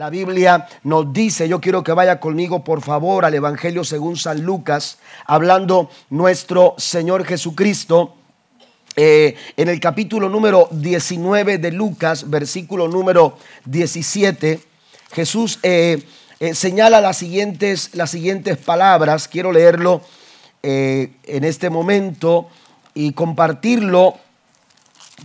La Biblia nos dice, yo quiero que vaya conmigo por favor al Evangelio según San Lucas, hablando nuestro Señor Jesucristo. Eh, en el capítulo número 19 de Lucas, versículo número 17, Jesús eh, eh, señala las siguientes, las siguientes palabras. Quiero leerlo en este momento y compartirlo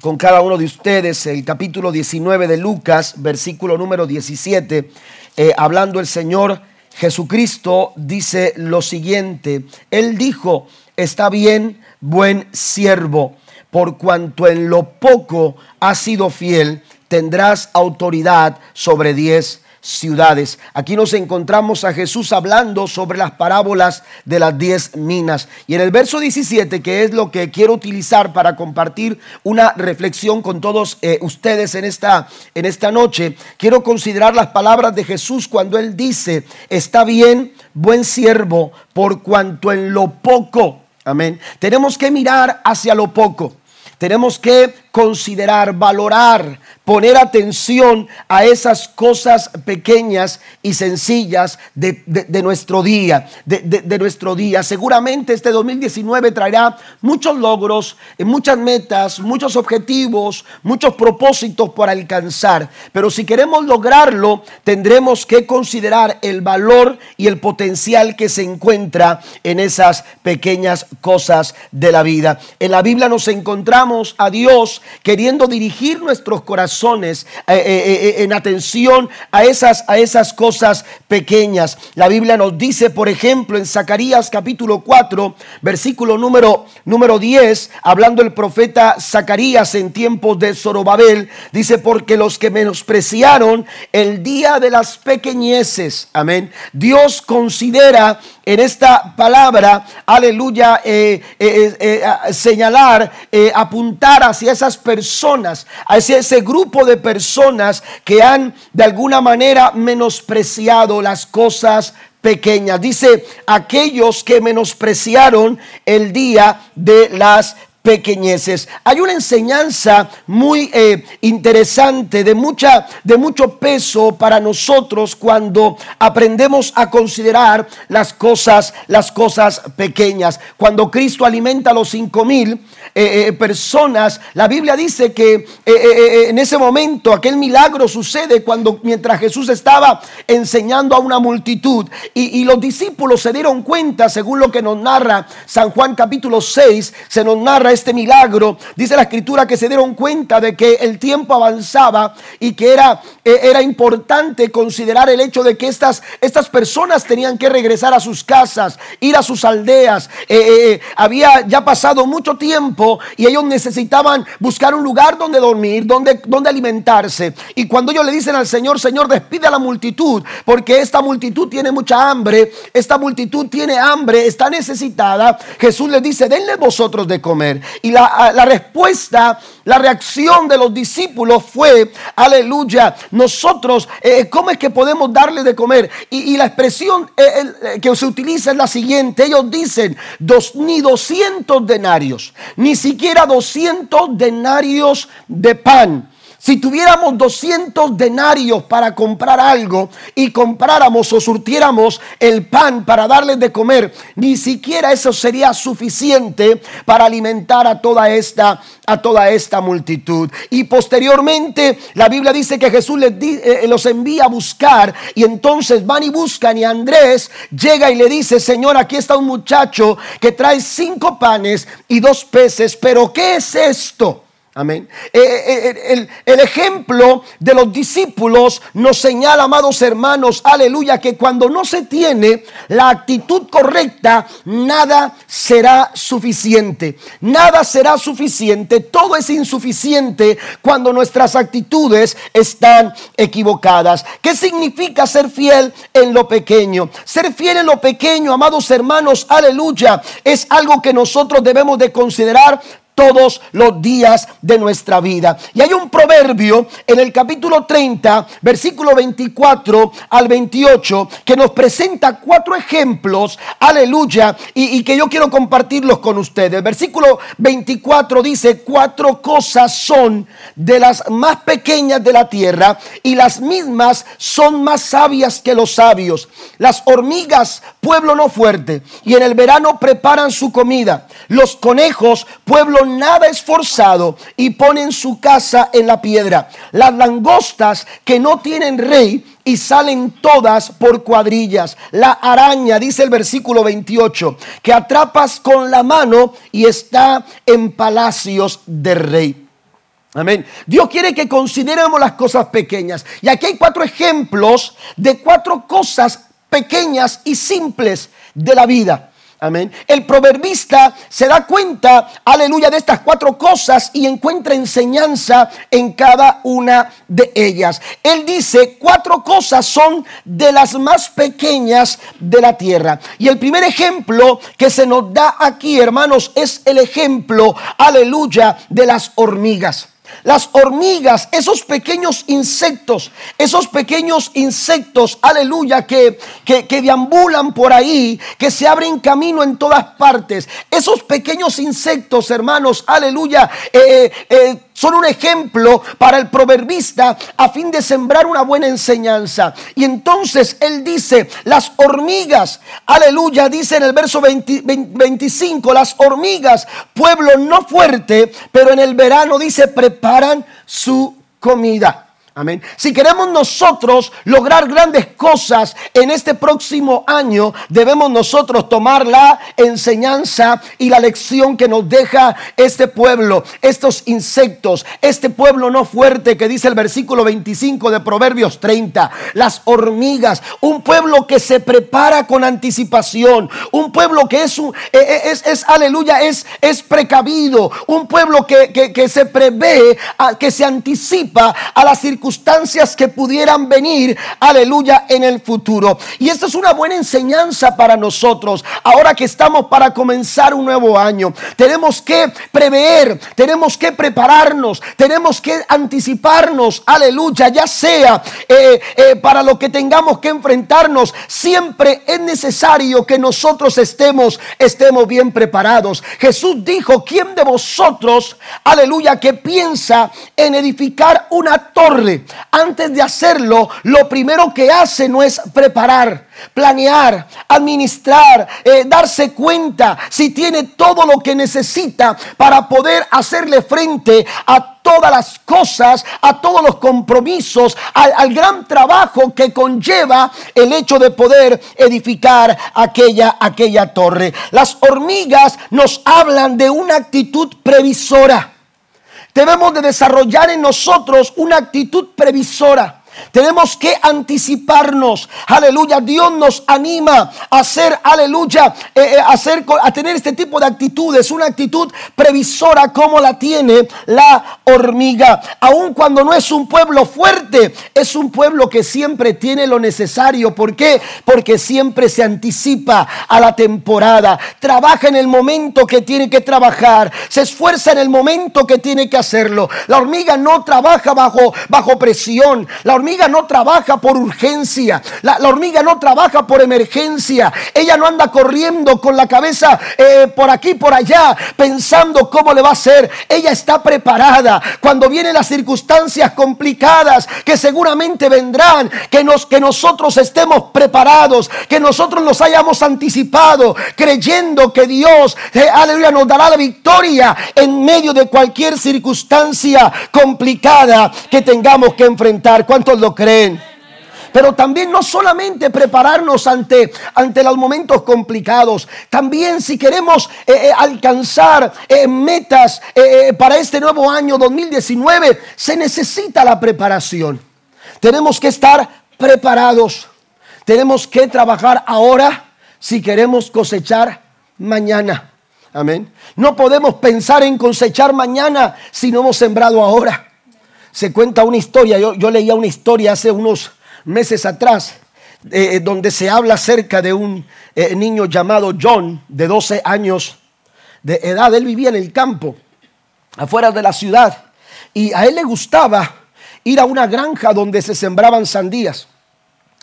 con cada uno de ustedes el capítulo 19 de Lucas, versículo número 17, eh, hablando el Señor Jesucristo, dice lo siguiente, Él dijo, está bien, buen siervo, por cuanto en lo poco has sido fiel, tendrás autoridad sobre diez ciudades. Aquí nos encontramos a Jesús hablando sobre las parábolas de las diez minas. Y en el verso 17, que es lo que quiero utilizar para compartir una reflexión con todos eh, ustedes en esta, en esta noche, quiero considerar las palabras de Jesús cuando Él dice, está bien, buen siervo, por cuanto en lo poco, amén, tenemos que mirar hacia lo poco. Tenemos que considerar, valorar, poner atención a esas cosas pequeñas y sencillas de, nuestro día, de, nuestro día. Seguramente este 2019 traerá muchos logros, muchas metas, muchos objetivos, muchos propósitos por alcanzar. Pero si queremos lograrlo, tendremos que considerar el valor y el potencial que se encuentra en esas pequeñas cosas de la vida. En la Biblia nos encontramos a Dios queriendo dirigir nuestros corazones eh, eh, eh, en atención a esas, a esas cosas pequeñas. La Biblia nos dice, por ejemplo, en Zacarías capítulo 4, versículo número, número 10, hablando el profeta Zacarías en tiempos de Zorobabel, dice, porque los que menospreciaron el día de las pequeñeces, amén, Dios considera en esta palabra, aleluya, señalar, apuntar hacia esas personas, a ese, grupo de personas que han de alguna manera menospreciado las cosas pequeñas. Dice, aquellos que menospreciaron el día de las pequeñeces. Hay una enseñanza muy eh, interesante, de, mucha, de mucho peso para nosotros cuando aprendemos a considerar las cosas, las cosas pequeñas. Cuando Cristo alimenta a los cinco mil, eh, eh, personas. La Biblia dice que eh, en ese momento aquel milagro sucede cuando mientras Jesús estaba enseñando a una multitud y, y, los discípulos se dieron cuenta, según lo que nos narra San Juan capítulo 6, se nos narra este milagro. Dice la escritura que se dieron cuenta de que el tiempo avanzaba y que era, era importante considerar el hecho de que estas, estas personas tenían que regresar a sus casas, ir a sus aldeas. había ya pasado mucho tiempo y ellos necesitaban buscar un lugar donde dormir, donde, donde alimentarse. Y cuando ellos le dicen al Señor, Señor, despide a la multitud, porque esta multitud tiene mucha hambre, esta multitud tiene hambre, está necesitada, Jesús les dice, denle vosotros de comer. Y la, respuesta, la reacción de los discípulos fue, aleluya, nosotros, eh, ¿cómo es que podemos darle de comer? Y, la expresión eh, que se utiliza es la siguiente, ellos dicen, dos, ni 200 denarios, ni siquiera 200 denarios de pan. Si tuviéramos 200 denarios para comprar algo y compráramos o surtiéramos el pan para darles de comer, ni siquiera eso sería suficiente para alimentar a toda esta a toda esta multitud. Y posteriormente la Biblia dice que Jesús les eh, los envía a buscar y entonces van y buscan y Andrés llega y le dice, "Señor, aquí está un muchacho que trae cinco panes y dos peces, pero ¿qué es esto?" Amén. Eh, eh, eh, el, ejemplo de los discípulos nos señala, amados hermanos, aleluya, que cuando no se tiene la actitud correcta, nada será suficiente. Nada será suficiente. Todo es insuficiente cuando nuestras actitudes están equivocadas. ¿Qué significa ser fiel en lo pequeño? Ser fiel en lo pequeño, amados hermanos, aleluya, es algo que nosotros debemos de considerar todos los días de nuestra vida. Y hay un proverbio en el capítulo 30, versículo 24 al 28, que nos presenta cuatro ejemplos, aleluya, y, que yo quiero compartirlos con ustedes. Versículo 24 dice, cuatro cosas son de las más pequeñas de la tierra y las mismas son más sabias que los sabios. Las hormigas, pueblo no fuerte, y en el verano preparan su comida. Los conejos, pueblo nada esforzado, y ponen su casa en la piedra. Las langostas que no tienen rey, y salen todas por cuadrillas. La araña, dice el versículo 28, que atrapas con la mano y está en palacios de rey. Amén. Dios quiere que consideremos las cosas pequeñas. Y aquí hay cuatro ejemplos de cuatro cosas pequeñas y simples de la vida. Amén. El proverbista se da cuenta, aleluya, de estas cuatro cosas y encuentra enseñanza en cada una de ellas. Él dice, cuatro cosas son de las más pequeñas de la tierra. Y el primer ejemplo que se nos da aquí, hermanos, es el ejemplo, aleluya, de las hormigas. Las hormigas, esos pequeños insectos, esos pequeños insectos, aleluya, que, que, deambulan por ahí, que se abren camino en todas partes. Esos pequeños insectos, hermanos, aleluya, eh, eh, son un ejemplo para el proverbista a fin de sembrar una buena enseñanza. Y entonces él dice, las hormigas, aleluya, dice en el verso 25, las hormigas, pueblo no fuerte, pero en el verano dice, preparan su comida. Amén. Si queremos nosotros lograr grandes cosas en este próximo año, debemos nosotros tomar la enseñanza y la lección que nos deja este pueblo, estos insectos, este pueblo no fuerte que dice el versículo 25 de Proverbios 30, las hormigas, un pueblo que se prepara con anticipación, un pueblo que es, un, eh, eh, es, es, aleluya, es, es precavido, un pueblo que, que, que se prevé, que se anticipa a las circunstancias circunstancias que pudieran venir, aleluya, en el futuro. Y esto es una buena enseñanza para nosotros. Ahora que estamos para comenzar un nuevo año, tenemos que prever, tenemos que prepararnos, tenemos que anticiparnos, aleluya, ya sea eh, eh, para lo que tengamos que enfrentarnos, siempre es necesario que nosotros estemos, estemos bien preparados. Jesús dijo, ¿quién de vosotros, aleluya, que piensa en edificar una torre? Antes de hacerlo, lo primero que hace no es preparar, planear, administrar, eh, darse cuenta si tiene todo lo que necesita para poder hacerle frente a todas las cosas, a todos los compromisos, al, al, gran trabajo que conlleva el hecho de poder edificar aquella, aquella torre. Las hormigas nos hablan de una actitud previsora. Debemos de desarrollar en nosotros una actitud previsora. Tenemos que anticiparnos. Aleluya. Dios nos anima a hacer, aleluya, eh, eh, a, hacer, a tener este tipo de actitudes. Una actitud previsora como la tiene la hormiga. Aun cuando no es un pueblo fuerte, es un pueblo que siempre tiene lo necesario. ¿Por qué? Porque siempre se anticipa a la temporada. Trabaja en el momento que tiene que trabajar. Se esfuerza en el momento que tiene que hacerlo. La hormiga no trabaja bajo, bajo presión. La hormiga no trabaja por urgencia. La, hormiga no trabaja por emergencia. Ella no anda corriendo con la cabeza eh, por aquí, por allá, pensando cómo le va a hacer. Ella está preparada. Cuando vienen las circunstancias complicadas que seguramente vendrán, que, nos, que nosotros estemos preparados, que nosotros nos hayamos anticipado, creyendo que Dios, eh, aleluya, nos dará la victoria en medio de cualquier circunstancia complicada que tengamos que enfrentar. ¿Cuántos lo creen? pero también no solamente prepararnos ante, ante los momentos complicados, también si queremos eh, eh, alcanzar eh, metas para este nuevo año 2019, se necesita la preparación. Tenemos que estar preparados, tenemos que trabajar ahora si queremos cosechar mañana. Amén. No podemos pensar en cosechar mañana si no hemos sembrado ahora se cuenta una historia, yo, leía una historia hace unos meses atrás, eh, donde se habla acerca de un eh, niño llamado John, de 12 años de edad. Él vivía en el campo afuera de la ciudad. Y a él le gustaba ir a una granja donde se sembraban sandías.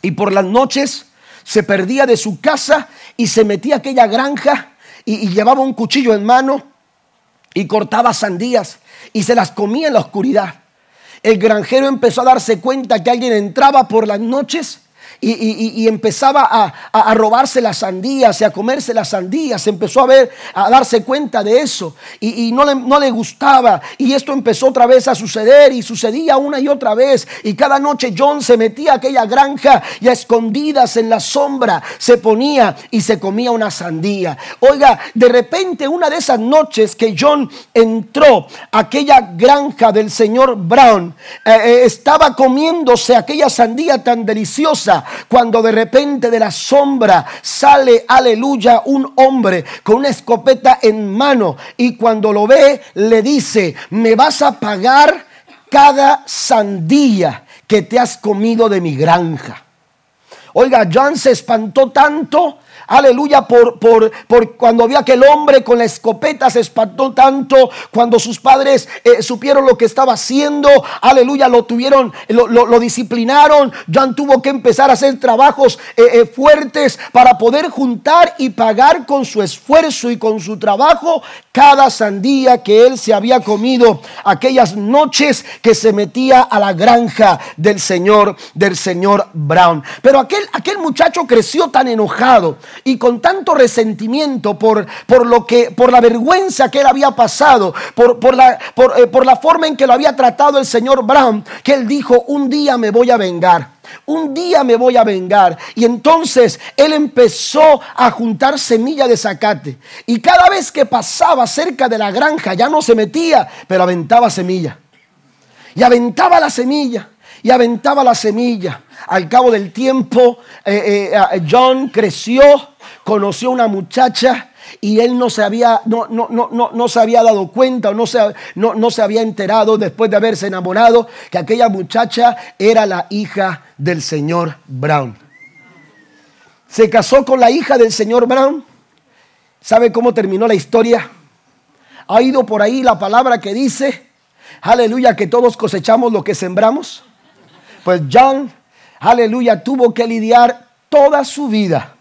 Y por las noches se perdía de su casa y se metía a aquella granja y, llevaba un cuchillo en mano y cortaba sandías y se las comía en la oscuridad. El granjero empezó a darse cuenta que alguien entraba por las noches y, empezaba a, robarse las sandías y a comerse las sandías. Empezó a ver, a darse cuenta de eso y, no, le, no le gustaba. Y esto empezó otra vez a suceder y sucedía una y otra vez. Y cada noche John se metía a aquella granja y a escondidas en la sombra se ponía y se comía una sandía. Oiga, de repente una de esas noches que John entró a aquella granja del señor Brown, eh, eh, estaba comiéndose aquella sandía tan deliciosa cuando de repente de la sombra sale, aleluya, un hombre con una escopeta en mano y cuando lo ve le dice, me vas a pagar cada sandía que te has comido de mi granja. Oiga, John se espantó tanto aleluya, por, por, por cuando vio aquel hombre con la escopeta, se espantó tanto, cuando sus padres eh, supieron lo que estaba haciendo, aleluya, lo tuvieron, lo, disciplinaron, John tuvo que empezar a hacer trabajos eh, eh, fuertes para poder juntar y pagar con su esfuerzo y con su trabajo cada sandía que él se había comido aquellas noches que se metía a la granja del señor, del señor Brown. Pero aquel, aquel muchacho creció tan enojado y con tanto resentimiento por, por lo que, por la vergüenza que él había pasado, por, por, la, por, eh, por la forma en que lo había tratado el señor Brown, que él dijo, un día me voy a vengar. Un día me voy a vengar. Y entonces él empezó a juntar semilla de zacate. Y cada vez que pasaba cerca de la granja, ya no se metía, pero aventaba semilla. Y aventaba la semilla. Y aventaba la semilla. Al cabo del tiempo, eh, eh, John creció, conoció una muchacha y él no se había, no, no, no, no se había dado cuenta o no se, no, no se había enterado después de haberse enamorado que aquella muchacha era la hija del señor Brown. Se casó con la hija del señor Brown. ¿Sabe cómo terminó la historia? ¿Ha ido por ahí la palabra que dice, aleluya, que todos cosechamos lo que sembramos? Pues John, aleluya, tuvo que lidiar toda su vida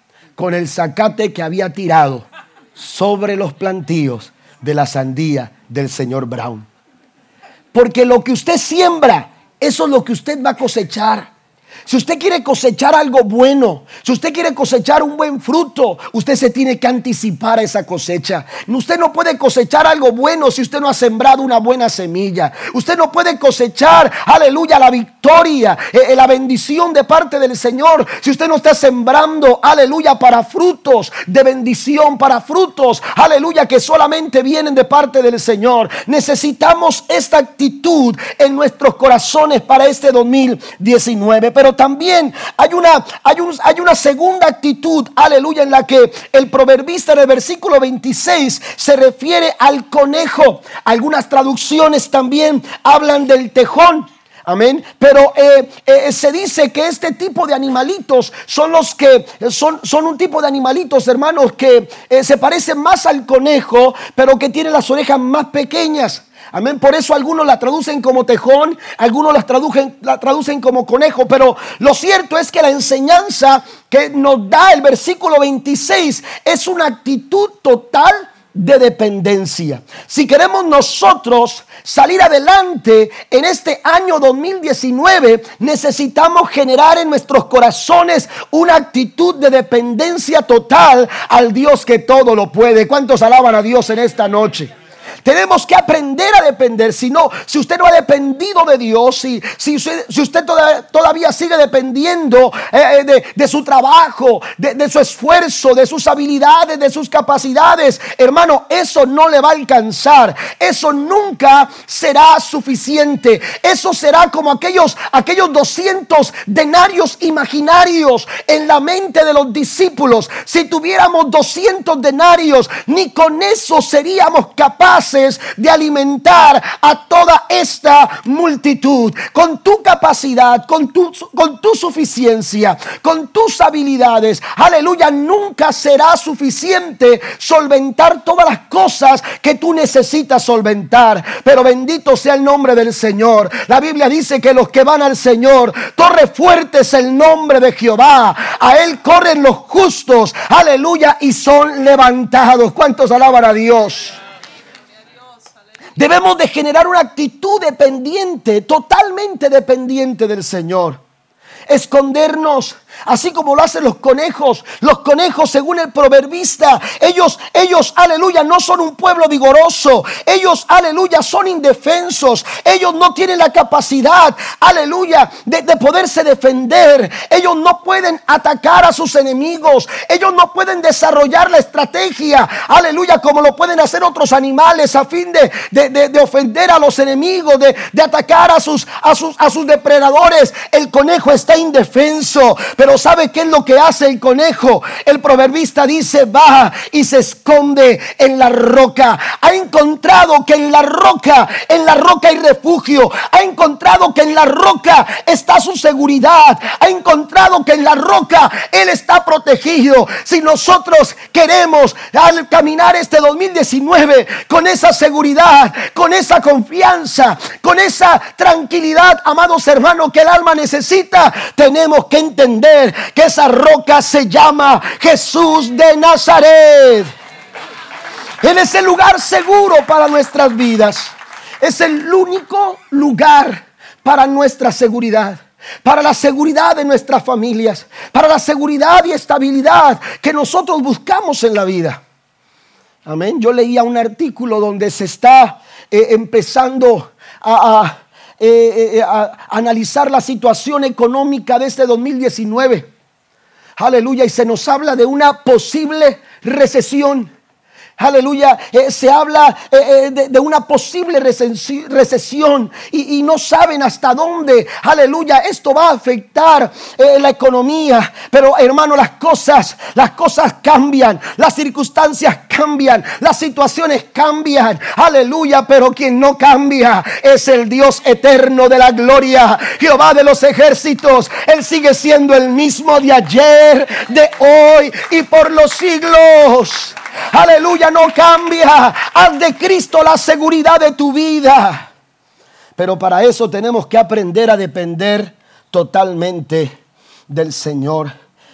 con el zacate que había tirado sobre los plantíos de la sandía del señor Brown. Porque lo que usted siembra, eso es lo que usted va a cosechar. Si usted quiere cosechar algo bueno, si usted quiere cosechar un buen fruto, usted se tiene que anticipar a esa cosecha. Usted no puede cosechar algo bueno si usted no ha sembrado una buena semilla. Usted no puede cosechar, aleluya, la victoria, eh, eh, la bendición de parte del Señor si usted no está sembrando, aleluya, para frutos de bendición, para frutos, aleluya, que solamente vienen de parte del Señor. Necesitamos esta actitud en nuestros corazones para este 2019. Pero también hay una, hay, hay una segunda actitud, aleluya, en la que el proverbista en el versículo 26 se refiere al conejo. Algunas traducciones también hablan del tejón. Amén. Pero eh, eh, se dice que este tipo de animalitos son los que son, son un tipo de animalitos, hermanos, que eh, se parecen más al conejo, pero que tienen las orejas más pequeñas. Amén. Por eso algunos la traducen como tejón, algunos la traducen, la traducen como conejo. Pero lo cierto es que la enseñanza que nos da el versículo 26 es una actitud total de dependencia. Si queremos nosotros salir adelante en este año 2019, necesitamos generar en nuestros corazones una actitud de dependencia total al Dios que todo lo puede. ¿Cuántos alaban a Dios en esta noche? Tenemos que aprender a depender. Si no, si usted no ha dependido de Dios, si, si, usted todavía, sigue dependiendo eh, eh, de, su trabajo, de, de, su esfuerzo, de sus habilidades, de sus capacidades, hermano, eso no le va a alcanzar. Eso nunca será suficiente. Eso será como aquellos, aquellos 200 denarios imaginarios en la mente de los discípulos. Si tuviéramos 200 denarios, ni con eso seríamos capaces de alimentar a toda esta multitud. Con tu capacidad, con tu, con tu suficiencia, con tus habilidades. Aleluya, nunca será suficiente solventar todas las cosas que tú necesitas solventar. Pero bendito sea el nombre del Señor. La Biblia dice que los que van al Señor, torre fuerte es el nombre de Jehová. A Él corren los justos. Aleluya, y son levantados. ¿Cuántos alaban a Dios? Debemos de generar una actitud dependiente, totalmente dependiente del Señor. Escondernos Así como lo hacen los conejos. Los conejos, según el proverbista, ellos, ellos, aleluya, no son un pueblo vigoroso. Ellos, aleluya, son indefensos. Ellos no tienen la capacidad, aleluya, de, de poderse defender. Ellos no pueden atacar a sus enemigos. Ellos no pueden desarrollar la estrategia, aleluya, como lo pueden hacer otros animales a fin de, de, ofender a los enemigos, de, atacar a sus, a, sus, a sus depredadores. El conejo está indefenso. Pero ¿sabe qué es lo que hace el conejo? El proverbista dice, va y se esconde en la roca. Ha encontrado que en la roca, en la roca hay refugio. Ha encontrado que en la roca está su seguridad. Ha encontrado que en la roca Él está protegido. Si nosotros queremos al caminar este 2019 con esa seguridad, con esa confianza, con esa tranquilidad, amados hermanos, que el alma necesita, tenemos que entender que esa roca se llama Jesús de Nazaret. Él es el lugar seguro para nuestras vidas. Es el único lugar para nuestra seguridad para la seguridad de nuestras familias, para la seguridad y estabilidad que nosotros buscamos en la vida. Amén. Yo leía un artículo donde se está eh, empezando a, eh, eh, eh, analizar la situación económica de este 2019. Aleluya. Y se nos habla de una posible recesión. Aleluya. Eh, se habla eh, eh, de, una posible recesión y, no saben hasta dónde, aleluya, esto va a afectar la economía. Pero hermano, las cosas, las cosas cambian, las circunstancias cambian, las situaciones cambian. Aleluya, pero quien no cambia es el Dios eterno de la gloria, Jehová de los ejércitos. Él sigue siendo el mismo de ayer, de hoy y por los siglos. Aleluya, no cambia. Haz de Cristo la seguridad de tu vida. Pero para eso tenemos que aprender a depender totalmente del Señor.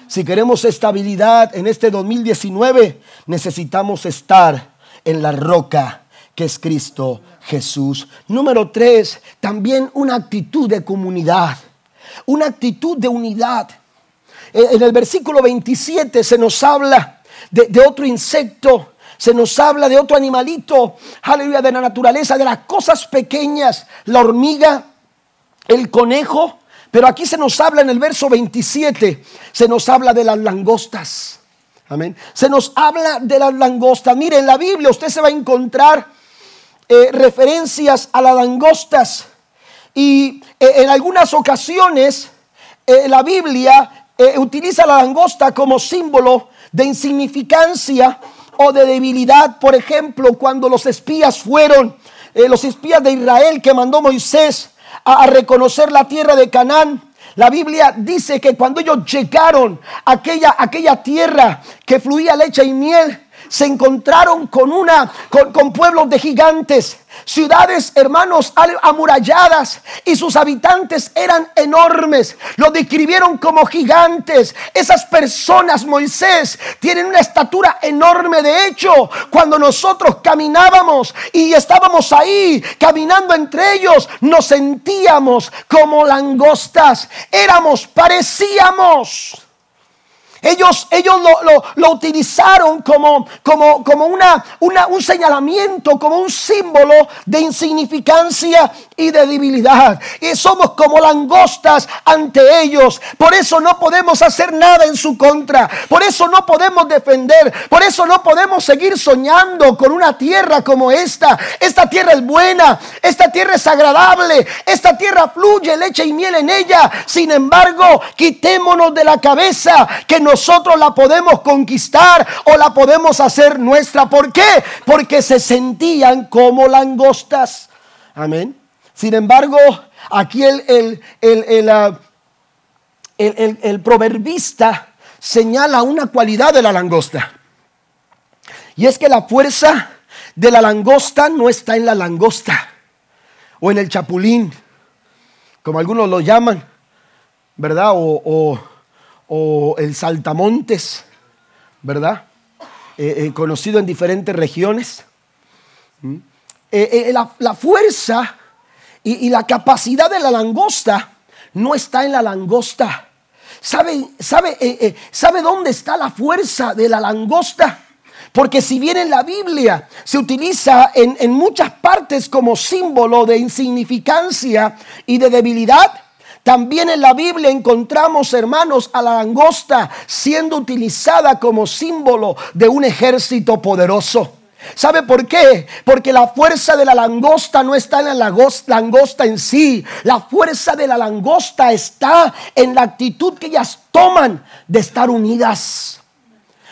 Si queremos estabilidad en este 2019, necesitamos estar en la roca que es Cristo Jesús. Número tres, también una actitud de comunidad, una actitud de unidad. En el versículo 27 se nos habla de, otro insecto, se nos habla de otro animalito, aleluya, de la naturaleza, de las cosas pequeñas, la hormiga, el conejo, pero aquí se nos habla en el verso 27, se nos habla de las langostas. Amén. Se nos habla de las langostas. Mire, en la Biblia usted se va a encontrar eh, referencias a las langostas. Y eh, en algunas ocasiones eh, la Biblia utiliza la langosta como símbolo de insignificancia o de debilidad. Por ejemplo, cuando los espías fueron, eh, los espías de Israel que mandó Moisés a, reconocer la tierra de Canaán, la Biblia dice que cuando ellos llegaron a aquella, aquella tierra que fluía leche y miel, se encontraron con una con, pueblos de gigantes, ciudades, hermanos, amuralladas y sus habitantes eran enormes. Lo describieron como gigantes. Esas personas, Moisés, tienen una estatura enorme. De hecho, cuando nosotros caminábamos y estábamos ahí caminando entre ellos, nos sentíamos como langostas. Éramos, parecíamos ellos, ellos lo, utilizaron como, como, como una, un señalamiento, como un símbolo de insignificancia y de debilidad. Y somos como langostas ante ellos. Por eso no podemos hacer nada en su contra. Por eso no podemos defender. Por eso no podemos seguir soñando con una tierra como esta. Esta tierra es buena. Esta tierra es agradable. Esta tierra fluye leche y miel en ella. Sin embargo, quitémonos de la cabeza que nosotros la podemos conquistar o la podemos hacer nuestra. ¿Por qué? Porque se sentían como langostas. Amén. Sin embargo, aquí el, el, el, ah, el proverbista señala una cualidad de la langosta. Y es que la fuerza de la langosta no está en la langosta o en el chapulín, como algunos lo llaman, ¿verdad? O, el saltamontes, ¿verdad? Eh, eh, conocido en diferentes regiones. ¿Mm? Eh, la, fuerza y, la capacidad de la langosta no está en la langosta. ¿Sabe, sabe, ¿Sabe dónde está la fuerza de la langosta? Porque si bien en la Biblia se utiliza en, en muchas partes como símbolo de insignificancia y de debilidad, también en la Biblia encontramos, hermanos, a la langosta siendo utilizada como símbolo de un ejército poderoso. ¿Sabe por qué? Porque la fuerza de la langosta no está en la langosta en sí. La fuerza de la langosta está en la actitud que ellas toman de estar unidas,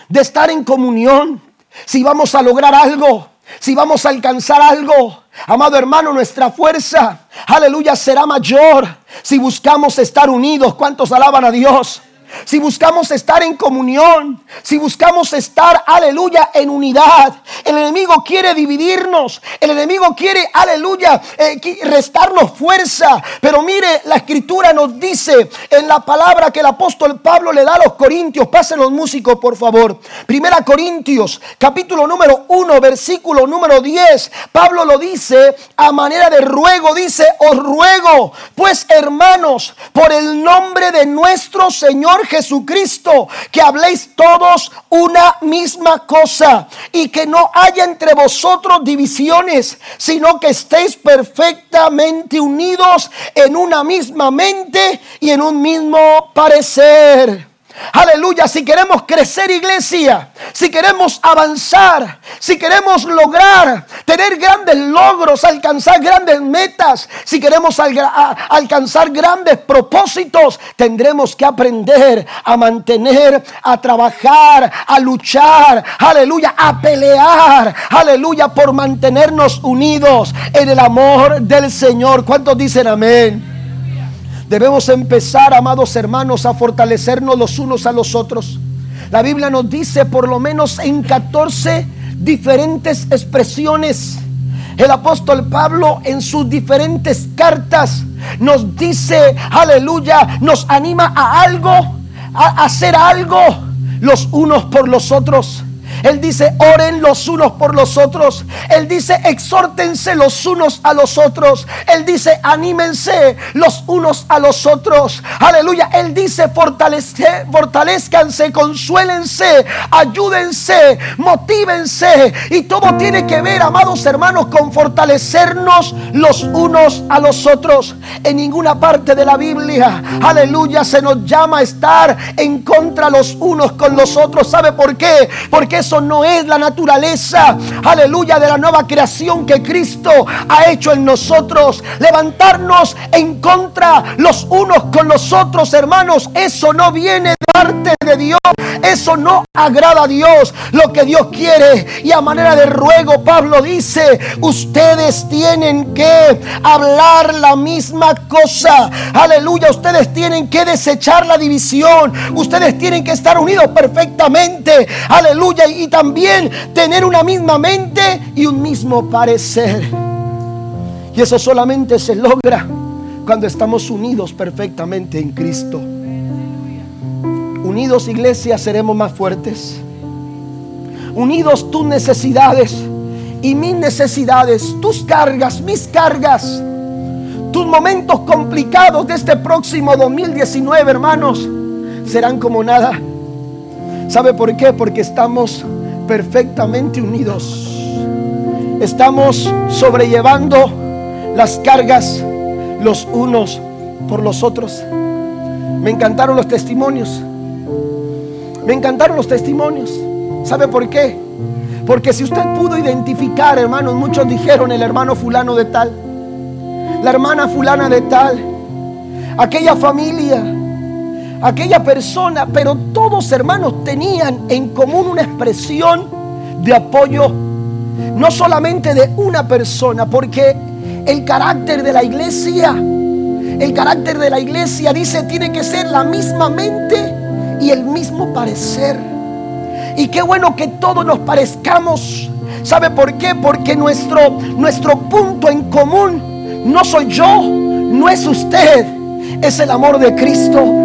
de estar en comunión, si vamos a lograr algo, si vamos a alcanzar algo, amado hermano, nuestra fuerza, aleluya, será mayor si buscamos estar unidos. ¿Cuántos alaban a Dios? Si buscamos estar en comunión, si buscamos estar, aleluya, en unidad. El enemigo quiere dividirnos, el enemigo quiere, aleluya, eh, restarnos fuerza. Pero mire, la escritura nos dice en la palabra que el apóstol Pablo le da a los corintios, pasen los músicos por favor. Primera Corintios, capítulo número 1, versículo número 10. Pablo lo dice a manera de ruego, dice, os ruego, pues hermanos, por el nombre de nuestro Señor Jesucristo, que habléis todos una misma cosa y que no haya entre vosotros divisiones, sino que estéis perfectamente unidos en una misma mente y en un mismo parecer. Aleluya, si queremos crecer iglesia, si queremos avanzar, si queremos lograr, tener grandes logros, alcanzar grandes metas, si queremos alcanzar grandes propósitos, tendremos que aprender a mantener, a trabajar, a luchar, aleluya, a pelear, aleluya, por mantenernos unidos en el amor del Señor. ¿Cuántos dicen amén? Debemos empezar, amados hermanos, a fortalecernos los unos a los otros. La Biblia nos dice por lo menos en 14 diferentes expresiones. El apóstol Pablo en sus diferentes cartas nos dice, aleluya, nos anima a algo, a hacer algo los unos por los otros. Él dice, oren los unos por los otros. Él dice, exhórtense los unos a los otros. Él dice, anímense los unos a los otros. Aleluya. Él dice, fortalezcanse, consuélense, ayúdense, motívense. Y todo tiene que ver, amados hermanos, con fortalecernos los unos a los otros. En ninguna parte de la Biblia, aleluya, se nos llama estar en contra los unos con los otros. ¿Sabe por qué? Porque eso no es la naturaleza, aleluya, de la nueva creación que Cristo ha hecho en nosotros. Levantarnos en contra los unos con los otros, hermanos, eso no viene de parte de Dios. Eso no agrada a Dios. Lo que Dios quiere. Y a manera de ruego, Pablo dice, ustedes tienen que hablar la misma cosa. Aleluya. Ustedes tienen que desechar la división. Ustedes tienen que estar unidos perfectamente. Aleluya. También tener una misma mente y un mismo parecer. Y eso solamente se logra cuando estamos unidos perfectamente en Cristo. Unidos iglesia seremos más fuertes. Unidos tus necesidades y mis necesidades, tus cargas, mis cargas, tus momentos complicados de este próximo 2019, hermanos, serán como nada. ¿Sabe por qué? Porque estamos perfectamente unidos. Estamos sobrellevando las cargas los unos por los otros. Me encantaron los testimonios. Me encantaron los testimonios. ¿Sabe por qué? Porque si usted pudo identificar, hermanos, muchos dijeron el hermano fulano de tal, la hermana fulana de tal, aquella familia, aquella persona, pero todos hermanos tenían en común una expresión de apoyo, no solamente de una persona, porque el carácter de la iglesia, el carácter de la iglesia dice tiene que ser la misma mente y el mismo parecer. Y qué bueno que todos nos parezcamos. ¿Sabe por qué? Porque nuestro, nuestro punto en común no soy yo, no es usted, es el amor de Cristo.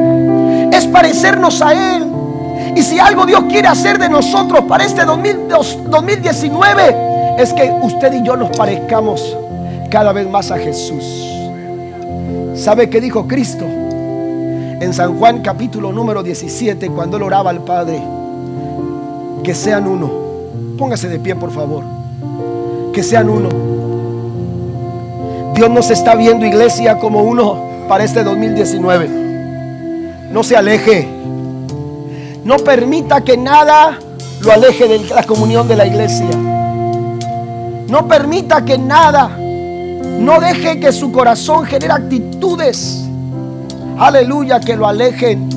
Es parecernos a Él. Y si algo Dios quiere hacer de nosotros para este 2019, es que usted y yo nos parezcamos cada vez más a Jesús. ¿Sabe qué dijo Cristo? En San Juan capítulo número 17, cuando él oraba al Padre, que sean uno. Póngase de pie, por favor. Que sean uno. Dios nos está viendo, iglesia, como uno para este 2019. No se aleje. No permita que nada lo aleje de la comunión de la iglesia. No permita que nada no deje que su corazón genere actitudes. Aleluya, que lo alejen.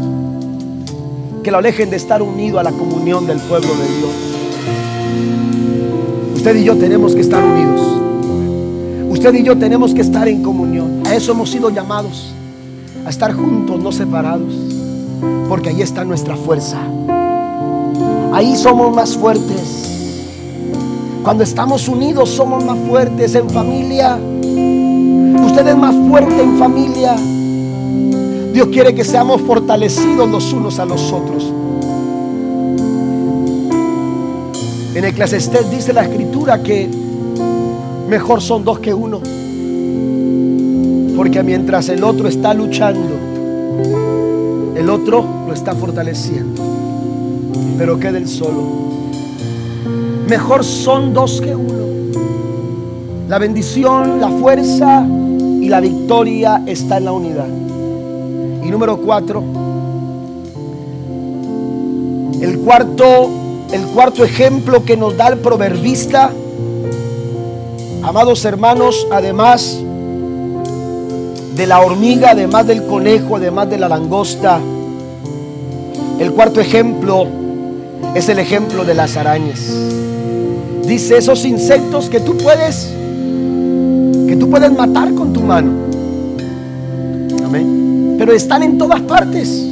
Que lo alejen de estar unido a la comunión del pueblo de Dios. Usted y yo tenemos que estar unidos. Usted y yo tenemos que estar en comunión. A eso hemos sido llamados. A estar juntos, no separados. Porque ahí está nuestra fuerza. Ahí somos más fuertes. Cuando estamos unidos somos más fuertes en familia usted es más fuerte en familia. Dios quiere que seamos fortalecidos los unos a los otros. En Eclesiastés dice la escritura que mejor son dos que uno. Porque mientras el otro está luchando, el otro lo está fortaleciendo. Pero queda el solo. Mejor son dos que uno. La bendición, la fuerza, y la victoria está en la unidad. Y número cuatro, el cuarto, el cuarto ejemplo que nos da el proverbista, amados hermanos, además de la hormiga, además del conejo, además de la langosta, el cuarto ejemplo es el ejemplo de las arañas. Dice esos insectos que tú puedes tú puedes matar con tu mano. Amén. Pero están en todas partes.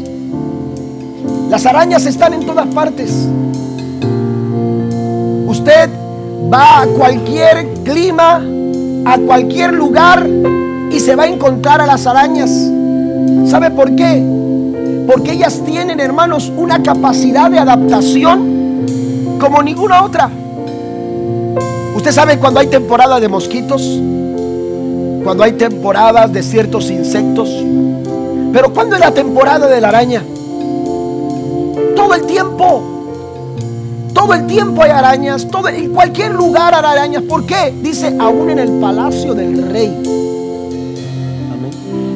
Las arañas están en todas partes. Usted va a cualquier clima, a cualquier lugar y se va a encontrar a las arañas. ¿Sabe por qué? Porque ellas tienen, hermanos, una capacidad de adaptación como ninguna otra. Usted sabe cuando hay temporada de mosquitos, cuando hay temporadas de ciertos insectos. Pero cuando es la temporada de la araña? Todo el tiempo. Todo el tiempo hay arañas. Todo, en cualquier lugar hay arañas. ¿Por qué? Dice, aún en el palacio del rey.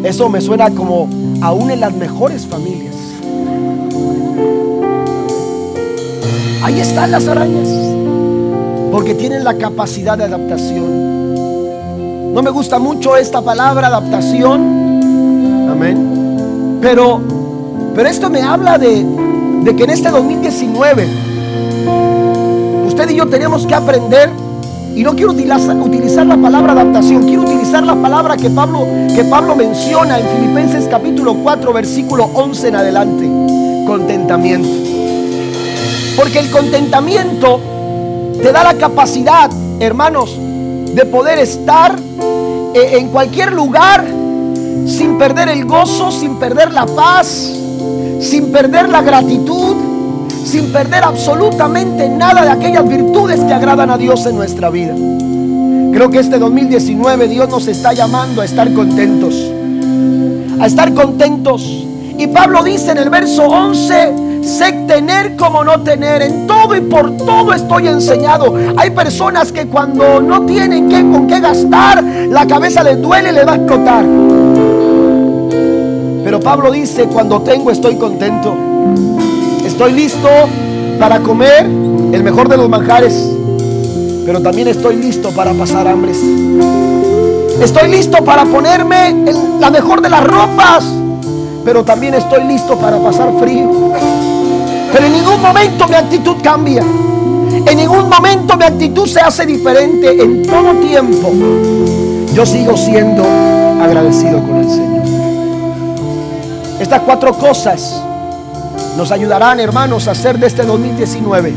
Eso me suena como aún en las mejores familias. Ahí están las arañas. Porque tienen la capacidad de adaptación. No me gusta mucho esta palabra adaptación. Amén. Pero, pero esto me habla de, de que en este 2019 usted y yo tenemos que aprender y no quiero utilizar, la palabra adaptación, quiero utilizar la palabra que Pablo, que Pablo menciona en Filipenses capítulo 4, versículo 11 en adelante. Contentamiento. Porque el contentamiento te da la capacidad, hermanos, de poder estar eh, en cualquier lugar sin perder el gozo, sin perder la paz, sin perder la gratitud, sin perder absolutamente nada de aquellas virtudes que agradan a Dios en nuestra vida. Creo que este 2019 Dios nos está llamando a estar contentos, a estar contentos. Y Pablo dice en el verso 11, Sé tener como no tener. En todo y por todo estoy enseñado. Hay personas que cuando no tienen que, con qué gastar, la cabeza les duele y les va a explotar. Pero Pablo dice, cuando tengo estoy contento. Estoy listo para comer el mejor de los manjares. Pero también estoy listo para pasar hambres. Estoy listo para ponerme la mejor de las ropas pero también estoy listo para pasar frío. Pero en ningún momento mi actitud cambia. En ningún momento mi actitud se hace diferente. En todo tiempo yo sigo siendo agradecido con el Señor. Estas cuatro cosas nos ayudarán, hermanos, a hacer de este 2019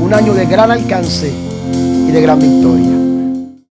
un año de gran alcance y de gran victoria.